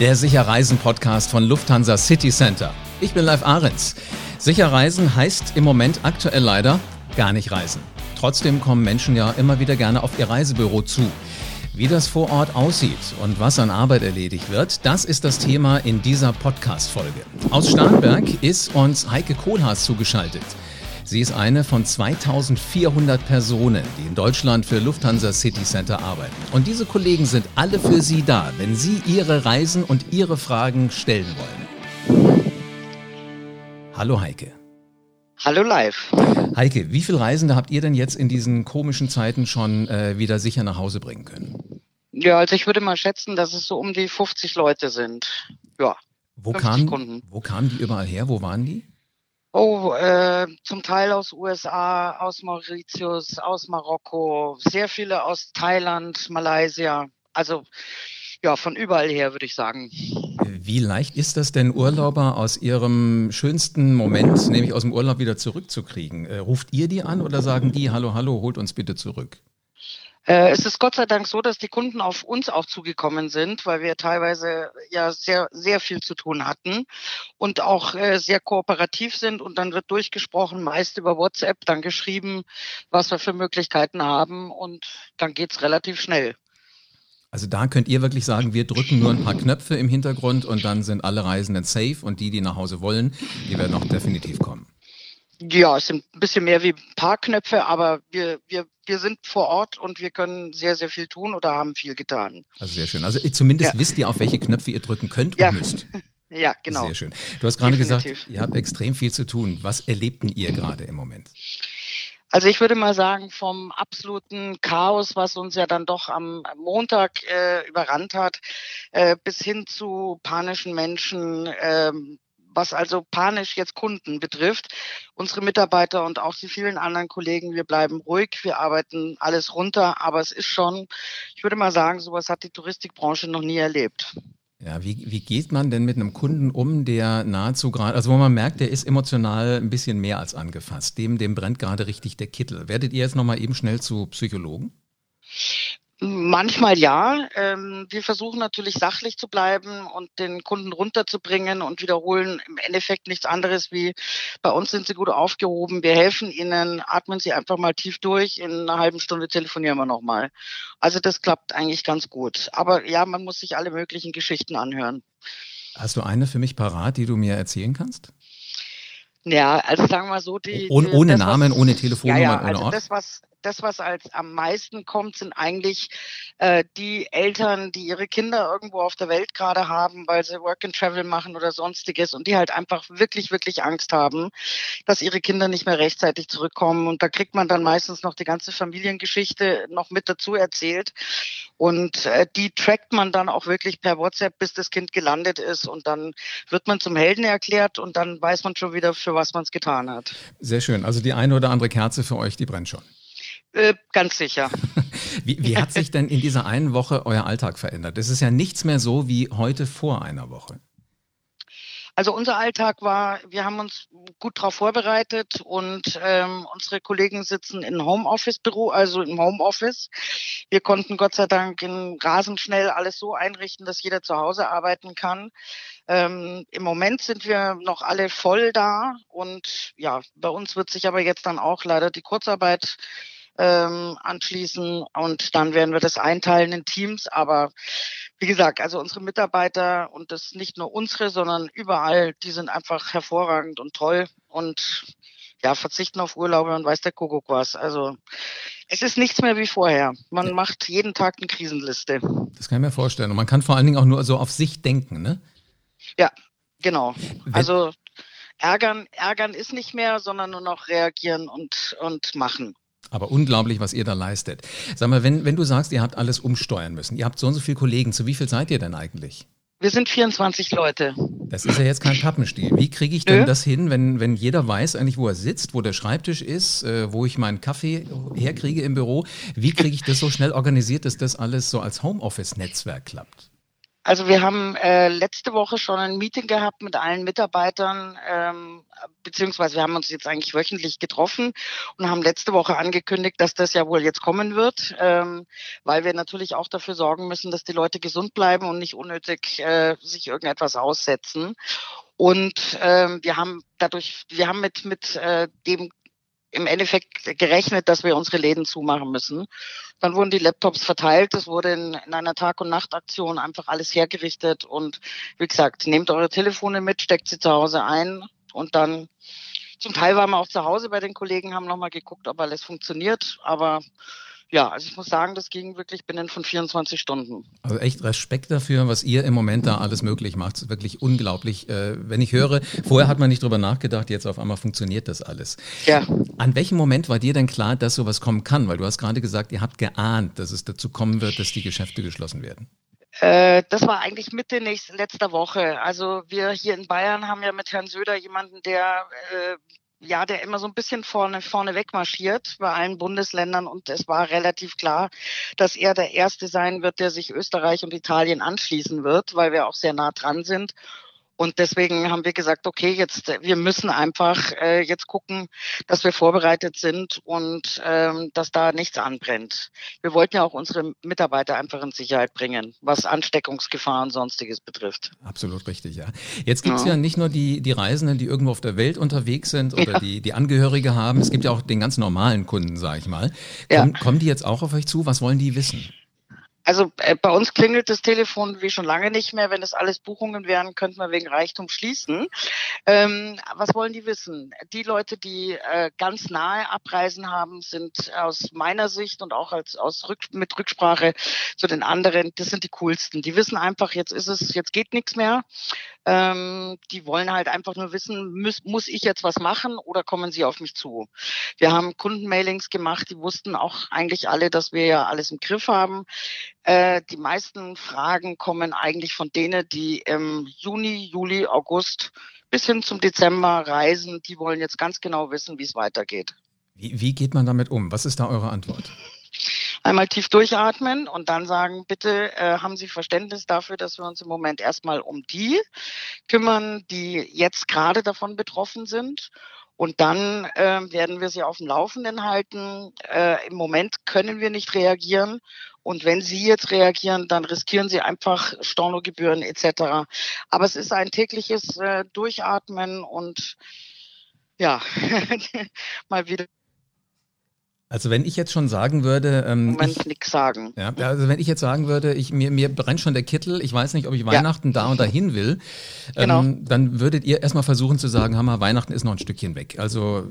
der Sicherreisen-Podcast von Lufthansa City Center. Ich bin Live Ahrens. Sicherreisen heißt im Moment aktuell leider gar nicht reisen. Trotzdem kommen Menschen ja immer wieder gerne auf ihr Reisebüro zu. Wie das vor Ort aussieht und was an Arbeit erledigt wird, das ist das Thema in dieser Podcast-Folge. Aus Starnberg ist uns Heike Kohlhaas zugeschaltet. Sie ist eine von 2400 Personen, die in Deutschland für Lufthansa City Center arbeiten. Und diese Kollegen sind alle für Sie da, wenn Sie Ihre Reisen und Ihre Fragen stellen wollen. Hallo Heike. Hallo live. Heike, wie viele Reisende habt ihr denn jetzt in diesen komischen Zeiten schon äh, wieder sicher nach Hause bringen können? Ja, also ich würde mal schätzen, dass es so um die 50 Leute sind. Ja. Wo, kamen, wo kamen die überall her? Wo waren die? Oh, äh, zum Teil aus USA, aus Mauritius, aus Marokko, sehr viele aus Thailand, Malaysia. Also ja, von überall her würde ich sagen. Wie leicht ist das denn, Urlauber aus ihrem schönsten Moment, nämlich aus dem Urlaub, wieder zurückzukriegen? Äh, ruft ihr die an oder sagen die, hallo, hallo, holt uns bitte zurück? Äh, es ist Gott sei Dank so, dass die Kunden auf uns auch zugekommen sind, weil wir teilweise ja sehr, sehr viel zu tun hatten und auch äh, sehr kooperativ sind. Und dann wird durchgesprochen, meist über WhatsApp, dann geschrieben, was wir für Möglichkeiten haben und dann geht's relativ schnell. Also da könnt ihr wirklich sagen, wir drücken nur ein paar Knöpfe im Hintergrund und dann sind alle Reisenden safe und die, die nach Hause wollen, die werden auch definitiv kommen. Ja, es sind ein bisschen mehr wie ein paar Knöpfe, aber wir, wir, wir sind vor Ort und wir können sehr, sehr viel tun oder haben viel getan. Also sehr schön. Also zumindest ja. wisst ihr, auf welche Knöpfe ihr drücken könnt und ja. müsst. Ja, genau. Sehr schön. Du hast gerade gesagt, ihr habt extrem viel zu tun. Was erlebten ihr gerade im Moment? Also ich würde mal sagen, vom absoluten Chaos, was uns ja dann doch am Montag äh, überrannt hat, äh, bis hin zu panischen Menschen, äh, was also panisch jetzt Kunden betrifft. Unsere Mitarbeiter und auch die vielen anderen Kollegen, wir bleiben ruhig, wir arbeiten alles runter, aber es ist schon, ich würde mal sagen, sowas hat die Touristikbranche noch nie erlebt. Ja, wie, wie geht man denn mit einem Kunden um, der nahezu gerade, also wo man merkt, der ist emotional ein bisschen mehr als angefasst, dem, dem brennt gerade richtig der Kittel. Werdet ihr jetzt nochmal eben schnell zu Psychologen? Manchmal ja. Ähm, wir versuchen natürlich sachlich zu bleiben und den Kunden runterzubringen und wiederholen im Endeffekt nichts anderes wie bei uns sind sie gut aufgehoben. Wir helfen ihnen, atmen sie einfach mal tief durch. In einer halben Stunde telefonieren wir nochmal. Also das klappt eigentlich ganz gut. Aber ja, man muss sich alle möglichen Geschichten anhören. Hast du eine für mich parat, die du mir erzählen kannst? Ja, also sagen wir mal so, die. Ohne, ohne das, Namen, was, ohne Telefonnummer, ja, ja, ohne also Ort. Das, was, das, was als am meisten kommt, sind eigentlich äh, die Eltern, die ihre Kinder irgendwo auf der Welt gerade haben, weil sie Work and Travel machen oder sonstiges und die halt einfach wirklich, wirklich Angst haben, dass ihre Kinder nicht mehr rechtzeitig zurückkommen. Und da kriegt man dann meistens noch die ganze Familiengeschichte noch mit dazu erzählt. Und äh, die trackt man dann auch wirklich per WhatsApp, bis das Kind gelandet ist. Und dann wird man zum Helden erklärt und dann weiß man schon wieder, für was man es getan hat. Sehr schön. Also die eine oder andere Kerze für euch, die brennt schon. Äh, ganz sicher. wie, wie hat sich denn in dieser einen Woche euer Alltag verändert? Es ist ja nichts mehr so wie heute vor einer Woche. Also unser Alltag war, wir haben uns gut darauf vorbereitet und ähm, unsere Kollegen sitzen im Homeoffice-Büro, also im Homeoffice. Wir konnten Gott sei Dank in rasend schnell alles so einrichten, dass jeder zu Hause arbeiten kann. Ähm, Im Moment sind wir noch alle voll da und ja, bei uns wird sich aber jetzt dann auch leider die Kurzarbeit ähm, anschließen und dann werden wir das einteilen in Teams. Aber wie gesagt, also unsere Mitarbeiter und das nicht nur unsere, sondern überall, die sind einfach hervorragend und toll und ja, verzichten auf Urlaube und weiß der Kuckuck was. Also es ist nichts mehr wie vorher. Man ja. macht jeden Tag eine Krisenliste. Das kann ich mir vorstellen. Und man kann vor allen Dingen auch nur so auf sich denken, ne? Ja, genau. Wenn also ärgern, ärgern ist nicht mehr, sondern nur noch reagieren und, und machen. Aber unglaublich, was ihr da leistet. Sag mal, wenn, wenn du sagst, ihr habt alles umsteuern müssen, ihr habt so und so viele Kollegen, zu wie viel seid ihr denn eigentlich? Wir sind 24 Leute. Das ist ja jetzt kein Pappenstiel. Wie kriege ich denn Nö. das hin, wenn, wenn jeder weiß eigentlich, wo er sitzt, wo der Schreibtisch ist, äh, wo ich meinen Kaffee herkriege im Büro? Wie kriege ich das so schnell organisiert, dass das alles so als Homeoffice-Netzwerk klappt? Also wir haben äh, letzte Woche schon ein Meeting gehabt mit allen Mitarbeitern, ähm, beziehungsweise wir haben uns jetzt eigentlich wöchentlich getroffen und haben letzte Woche angekündigt, dass das ja wohl jetzt kommen wird, ähm, weil wir natürlich auch dafür sorgen müssen, dass die Leute gesund bleiben und nicht unnötig äh, sich irgendetwas aussetzen. Und ähm, wir haben dadurch, wir haben mit mit äh, dem im Endeffekt gerechnet, dass wir unsere Läden zumachen müssen. Dann wurden die Laptops verteilt. Es wurde in, in, einer Tag- und Nachtaktion einfach alles hergerichtet. Und wie gesagt, nehmt eure Telefone mit, steckt sie zu Hause ein und dann zum Teil waren wir auch zu Hause bei den Kollegen, haben nochmal geguckt, ob alles funktioniert. Aber ja, also ich muss sagen, das ging wirklich binnen von 24 Stunden. Also echt Respekt dafür, was ihr im Moment da alles möglich macht. Das ist wirklich unglaublich. Äh, wenn ich höre, vorher hat man nicht drüber nachgedacht, jetzt auf einmal funktioniert das alles. Ja. An welchem Moment war dir denn klar, dass sowas kommen kann? Weil du hast gerade gesagt, ihr habt geahnt, dass es dazu kommen wird, dass die Geschäfte geschlossen werden. Äh, das war eigentlich Mitte nächst, letzter Woche. Also wir hier in Bayern haben ja mit Herrn Söder jemanden, der äh, ja, der immer so ein bisschen vorne, vorne wegmarschiert bei allen Bundesländern und es war relativ klar, dass er der Erste sein wird, der sich Österreich und Italien anschließen wird, weil wir auch sehr nah dran sind. Und deswegen haben wir gesagt, okay, jetzt wir müssen einfach äh, jetzt gucken, dass wir vorbereitet sind und ähm, dass da nichts anbrennt. Wir wollten ja auch unsere Mitarbeiter einfach in Sicherheit bringen, was Ansteckungsgefahr und sonstiges betrifft. Absolut richtig, ja. Jetzt gibt es ja. ja. nicht nur die, die Reisenden, die irgendwo auf der Welt unterwegs sind oder ja. die, die Angehörige haben. Es gibt ja auch den ganz normalen Kunden, sage ich mal. Komm, ja. Kommen die jetzt auch auf euch zu? Was wollen die wissen? Also äh, bei uns klingelt das Telefon wie schon lange nicht mehr. Wenn das alles Buchungen wären, könnten wir wegen Reichtum schließen. Ähm, was wollen die wissen? Die Leute, die äh, ganz nahe Abreisen haben, sind aus meiner Sicht und auch als aus Rück mit Rücksprache zu den anderen, das sind die coolsten. Die wissen einfach, jetzt ist es, jetzt geht nichts mehr. Ähm, die wollen halt einfach nur wissen, muss, muss ich jetzt was machen oder kommen sie auf mich zu? Wir haben Kundenmailings gemacht, die wussten auch eigentlich alle, dass wir ja alles im Griff haben. Äh, die meisten Fragen kommen eigentlich von denen, die im Juni, Juli, August bis hin zum Dezember reisen. Die wollen jetzt ganz genau wissen, wie es weitergeht. Wie, wie geht man damit um? Was ist da eure Antwort? einmal tief durchatmen und dann sagen, bitte äh, haben Sie Verständnis dafür, dass wir uns im Moment erstmal um die kümmern, die jetzt gerade davon betroffen sind. Und dann äh, werden wir sie auf dem Laufenden halten. Äh, Im Moment können wir nicht reagieren. Und wenn Sie jetzt reagieren, dann riskieren Sie einfach Stornogebühren etc. Aber es ist ein tägliches äh, Durchatmen und ja, mal wieder also wenn ich jetzt schon sagen würde, ähm, Moment nichts sagen. Ja, also wenn ich jetzt sagen würde, ich mir mir brennt schon der Kittel, ich weiß nicht, ob ich Weihnachten ja. da und dahin will, ähm, genau. dann würdet ihr erstmal versuchen zu sagen, Hammer, Weihnachten ist noch ein Stückchen weg. Also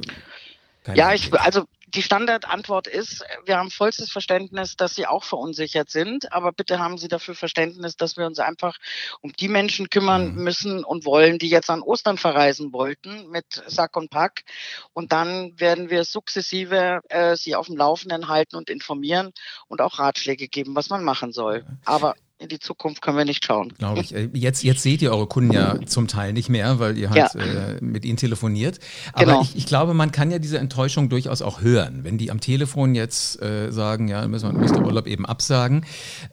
ja, ich, also die Standardantwort ist, wir haben vollstes Verständnis, dass Sie auch verunsichert sind, aber bitte haben Sie dafür Verständnis, dass wir uns einfach um die Menschen kümmern mhm. müssen und wollen, die jetzt an Ostern verreisen wollten mit Sack und Pack. Und dann werden wir sukzessive äh, Sie auf dem Laufenden halten und informieren und auch Ratschläge geben, was man machen soll. Aber in die Zukunft können wir nicht schauen. Glaube ich. Äh, jetzt, jetzt seht ihr eure Kunden ja zum Teil nicht mehr, weil ihr halt ja. äh, mit ihnen telefoniert. Aber genau. ich, ich, glaube, man kann ja diese Enttäuschung durchaus auch hören. Wenn die am Telefon jetzt äh, sagen, ja, müssen wir den Urlaub eben absagen.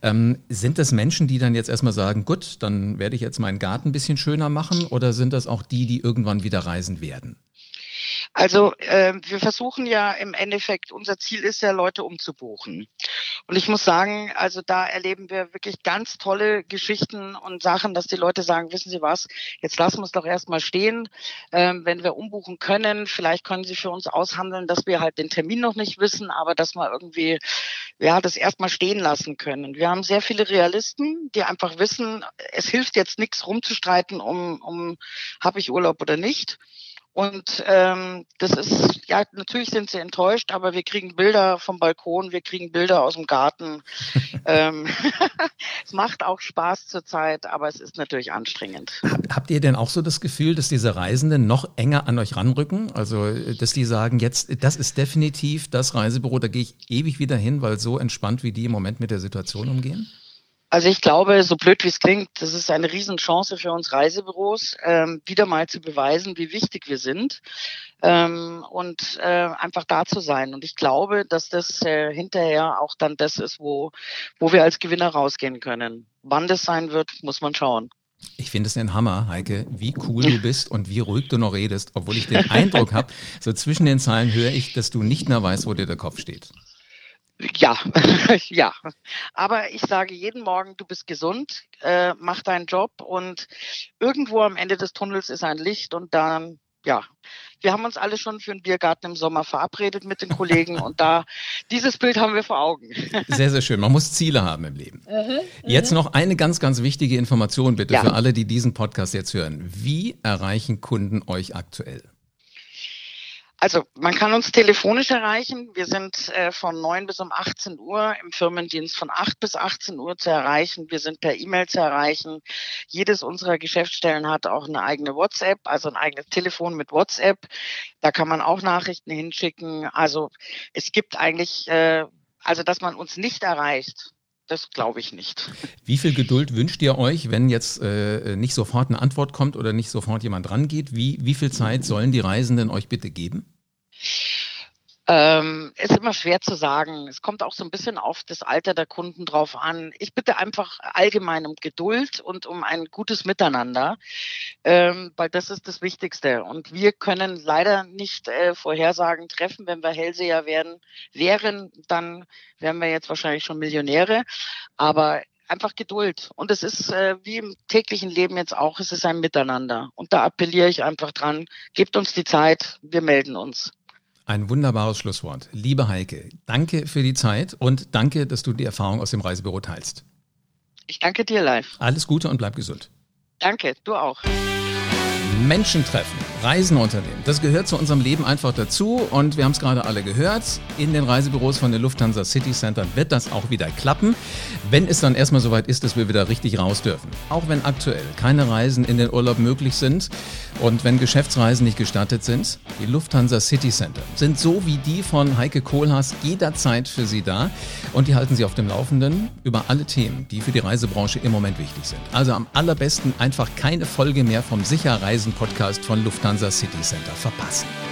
Ähm, sind das Menschen, die dann jetzt erstmal sagen, gut, dann werde ich jetzt meinen Garten ein bisschen schöner machen? Oder sind das auch die, die irgendwann wieder reisen werden? Also äh, wir versuchen ja im Endeffekt, unser Ziel ist ja, Leute umzubuchen. Und ich muss sagen, also da erleben wir wirklich ganz tolle Geschichten und Sachen, dass die Leute sagen, wissen Sie was, jetzt lassen wir es doch erstmal stehen. Ähm, wenn wir umbuchen können, vielleicht können Sie für uns aushandeln, dass wir halt den Termin noch nicht wissen, aber dass wir irgendwie ja das erstmal stehen lassen können. Wir haben sehr viele Realisten, die einfach wissen, es hilft jetzt nichts rumzustreiten, um, um habe ich Urlaub oder nicht. Und ähm, das ist, ja, natürlich sind sie enttäuscht, aber wir kriegen Bilder vom Balkon, wir kriegen Bilder aus dem Garten. ähm, es macht auch Spaß zurzeit, aber es ist natürlich anstrengend. Habt ihr denn auch so das Gefühl, dass diese Reisenden noch enger an euch ranrücken? Also, dass die sagen, jetzt, das ist definitiv das Reisebüro, da gehe ich ewig wieder hin, weil so entspannt wie die im Moment mit der Situation umgehen? Also ich glaube, so blöd wie es klingt, das ist eine Riesenchance für uns Reisebüros, ähm, wieder mal zu beweisen, wie wichtig wir sind ähm, und äh, einfach da zu sein. Und ich glaube, dass das äh, hinterher auch dann das ist, wo, wo wir als Gewinner rausgehen können. Wann das sein wird, muss man schauen. Ich finde es ein Hammer, Heike, wie cool du bist und wie ruhig du noch redest, obwohl ich den Eindruck habe, so zwischen den Zeilen höre ich, dass du nicht mehr weißt, wo dir der Kopf steht. Ja, ja. Aber ich sage jeden Morgen, du bist gesund, äh, mach deinen Job und irgendwo am Ende des Tunnels ist ein Licht und dann, ja. Wir haben uns alle schon für einen Biergarten im Sommer verabredet mit den Kollegen und da, dieses Bild haben wir vor Augen. Sehr, sehr schön. Man muss Ziele haben im Leben. Mhm, jetzt noch eine ganz, ganz wichtige Information bitte ja. für alle, die diesen Podcast jetzt hören. Wie erreichen Kunden euch aktuell? Also man kann uns telefonisch erreichen. Wir sind äh, von 9 bis um 18 Uhr im Firmendienst von 8 bis 18 Uhr zu erreichen. Wir sind per E-Mail zu erreichen. Jedes unserer Geschäftsstellen hat auch eine eigene WhatsApp, also ein eigenes Telefon mit WhatsApp. Da kann man auch Nachrichten hinschicken. Also es gibt eigentlich, äh, also dass man uns nicht erreicht, das glaube ich nicht. Wie viel Geduld wünscht ihr euch, wenn jetzt äh, nicht sofort eine Antwort kommt oder nicht sofort jemand rangeht? Wie, wie viel Zeit sollen die Reisenden euch bitte geben? Ähm, ist immer schwer zu sagen. Es kommt auch so ein bisschen auf das Alter der Kunden drauf an. Ich bitte einfach allgemein um Geduld und um ein gutes Miteinander, ähm, weil das ist das Wichtigste. Und wir können leider nicht äh, Vorhersagen treffen. Wenn wir Hellseher werden, wären, dann wären wir jetzt wahrscheinlich schon Millionäre. Aber einfach Geduld. Und es ist äh, wie im täglichen Leben jetzt auch, es ist ein Miteinander. Und da appelliere ich einfach dran, gebt uns die Zeit, wir melden uns. Ein wunderbares Schlusswort. Liebe Heike, danke für die Zeit und danke, dass du die Erfahrung aus dem Reisebüro teilst. Ich danke dir live. Alles Gute und bleib gesund. Danke, du auch. Menschen treffen, Reisen unternehmen. Das gehört zu unserem Leben einfach dazu und wir haben es gerade alle gehört. In den Reisebüros von der Lufthansa City Center wird das auch wieder klappen, wenn es dann erstmal soweit ist, dass wir wieder richtig raus dürfen. Auch wenn aktuell keine Reisen in den Urlaub möglich sind und wenn Geschäftsreisen nicht gestattet sind, die Lufthansa City Center sind so wie die von Heike Kohlhaas jederzeit für Sie da und die halten Sie auf dem Laufenden über alle Themen, die für die Reisebranche im Moment wichtig sind. Also am allerbesten einfach keine Folge mehr vom Sicherreisen Podcast von Lufthansa City Center verpassen.